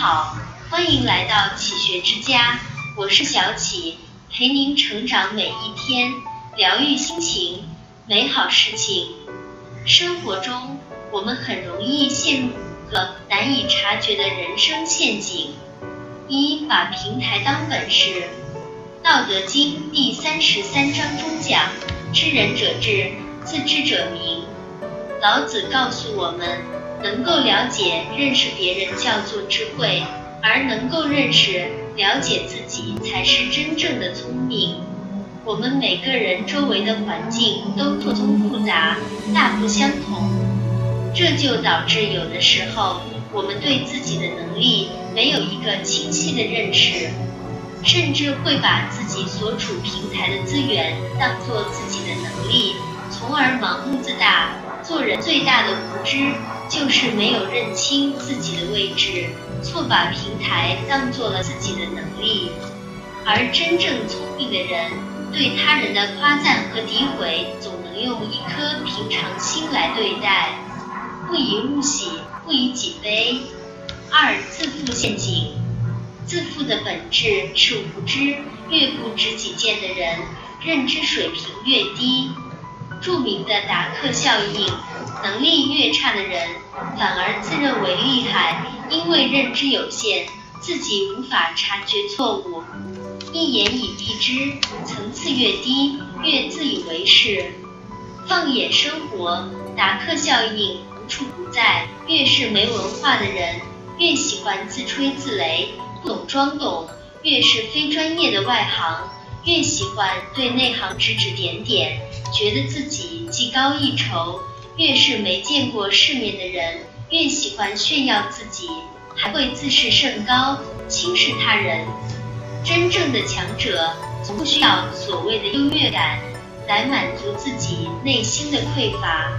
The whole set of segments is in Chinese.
好，欢迎来到启学之家，我是小启，陪您成长每一天，疗愈心情，美好事情。生活中，我们很容易陷入五个难以察觉的人生陷阱。一，把平台当本事。《道德经》第三十三章中讲：“知人者智，自知者明。”老子告诉我们。能够了解、认识别人叫做智慧，而能够认识、了解自己才是真正的聪明。我们每个人周围的环境都错综复杂、大不相同，这就导致有的时候我们对自己的能力没有一个清晰的认识，甚至会把自己所处平台的资源当做自己的能力，从而盲目自大。做人最大的无知。就是没有认清自己的位置，错把平台当做了自己的能力。而真正聪明的人，对他人的夸赞和诋毁，总能用一颗平常心来对待，不以物喜，不以己悲。二自负陷阱，自负的本质是无知，越不知己见的人，认知水平越低。著名的达克效应。能力越差的人，反而自认为厉害，因为认知有限，自己无法察觉错误，一言以蔽之，层次越低，越自以为是。放眼生活，达克效应无处不在，越是没文化的人，越喜欢自吹自擂，不懂装懂；越是非专业的外行，越喜欢对内行指指点点，觉得自己技高一筹。越是没见过世面的人，越喜欢炫耀自己，还会自视甚高，轻视他人。真正的强者，从不需要所谓的优越感来满足自己内心的匮乏，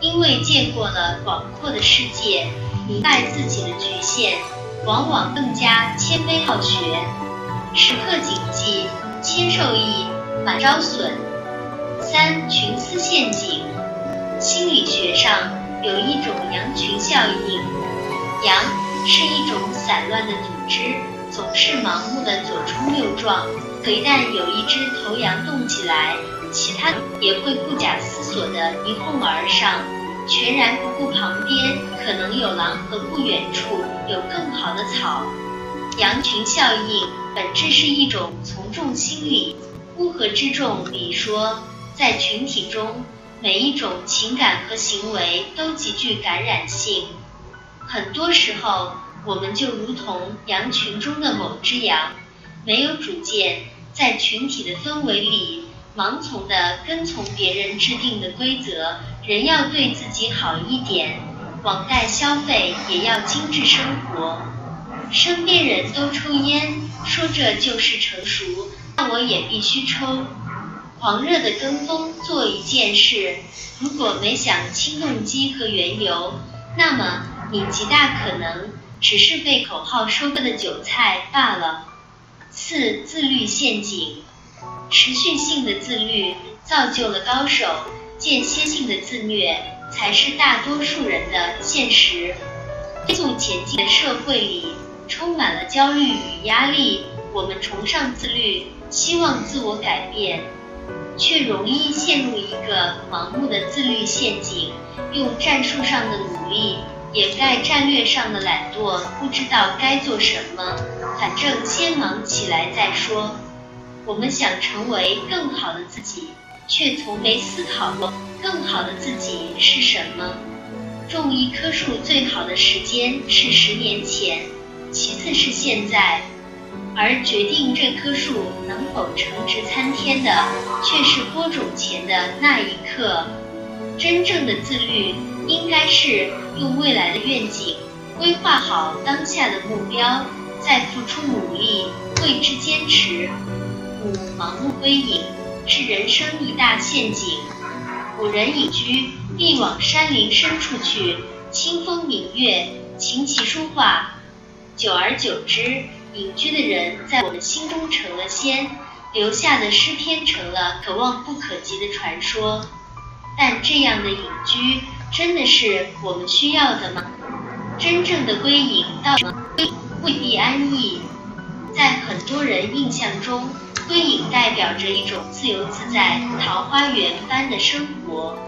因为见过了广阔的世界，明白自己的局限，往往更加谦卑好学。时刻谨记：谦受益，反招损。三群思陷阱。心理学上有一种羊群效应，羊是一种散乱的组织，总是盲目的左冲右撞，可一旦有一只头羊动起来，其他也会不假思索的一哄而上，全然不顾旁边可能有狼和不远处有更好的草。羊群效应本质是一种从众心理，乌合之众里说，在群体中。每一种情感和行为都极具感染性，很多时候我们就如同羊群中的某只羊，没有主见，在群体的氛围里盲从的跟从别人制定的规则。人要对自己好一点，网贷消费也要精致生活。身边人都抽烟，说这就是成熟，那我也必须抽。狂热的跟风做一件事，如果没想清动机和缘由，那么你极大可能只是被口号收割的韭菜罢了。四自律陷阱，持续性的自律造就了高手，间歇性的自虐才是大多数人的现实。飞速前进的社会里，充满了焦虑与压力，我们崇尚自律，希望自我改变。却容易陷入一个盲目的自律陷阱，用战术上的努力掩盖战略上的懒惰，不知道该做什么，反正先忙起来再说。我们想成为更好的自己，却从没思考过更好的自己是什么。种一棵树最好的时间是十年前，其次是现在。而决定这棵树能否成植参天的，却是播种前的那一刻。真正的自律，应该是用未来的愿景规划好当下的目标，再付出努力为之坚持。五盲目归隐是人生一大陷阱。古人隐居，必往山林深处去，清风明月，琴棋书画，久而久之。隐居的人在我们心中成了仙，留下的诗篇成了可望不可及的传说。但这样的隐居真的是我们需要的吗？真正的归隐到未必安逸。在很多人印象中，归隐代表着一种自由自在、桃花源般的生活，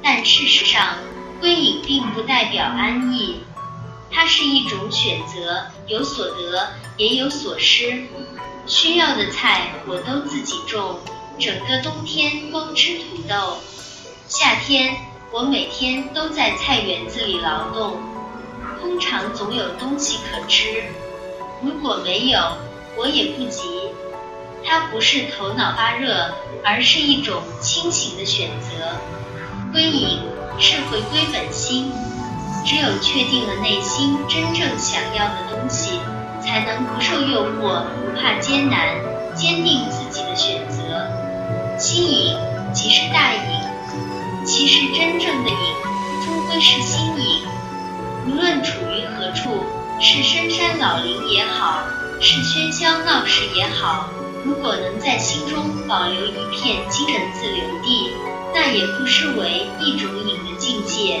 但事实上，归隐并不代表安逸，它是一种选择，有所得也有所失。需要的菜我都自己种，整个冬天光吃土豆。夏天我每天都在菜园子里劳动，通常总有东西可吃。如果没有，我也不急。它不是头脑发热，而是一种清醒的选择。归隐是回归本心，只有确定了内心真正想要的东西。才能不受诱惑，不怕艰难，坚定自己的选择。心隐即是大隐，其实真正的隐，终归是心隐。无论处于何处，是深山老林也好，是喧嚣闹市也好，如果能在心中保留一片精神自留地，那也不失为一种隐的境界。